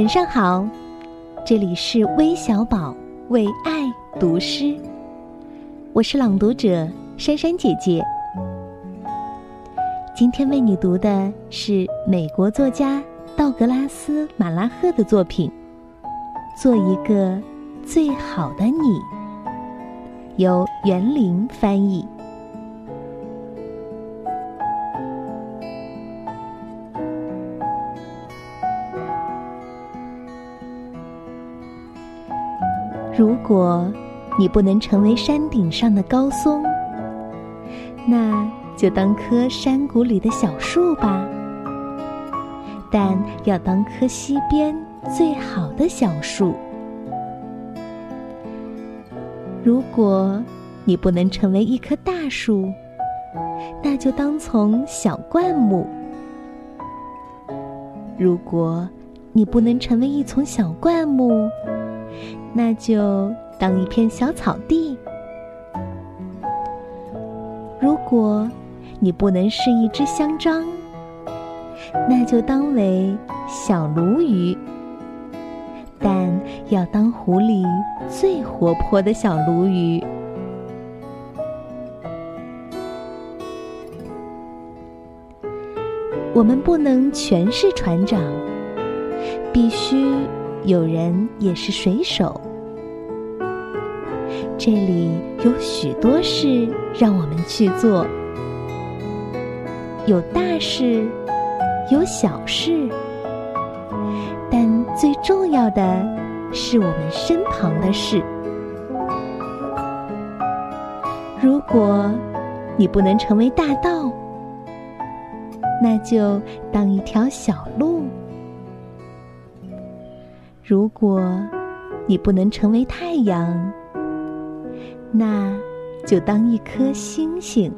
晚上好，这里是微小宝为爱读诗，我是朗读者珊珊姐姐。今天为你读的是美国作家道格拉斯·马拉赫的作品《做一个最好的你》，由袁林翻译。如果你不能成为山顶上的高松，那就当棵山谷里的小树吧。但要当棵溪边最好的小树。如果你不能成为一棵大树，那就当从小灌木。如果你不能成为一丛小灌木，那就当一片小草地。如果你不能是一只香樟，那就当为小鲈鱼。但要当湖里最活泼的小鲈鱼。我们不能全是船长，必须。有人也是水手，这里有许多事让我们去做，有大事，有小事，但最重要的是我们身旁的事。如果你不能成为大道，那就当一条小路。如果你不能成为太阳，那就当一颗星星。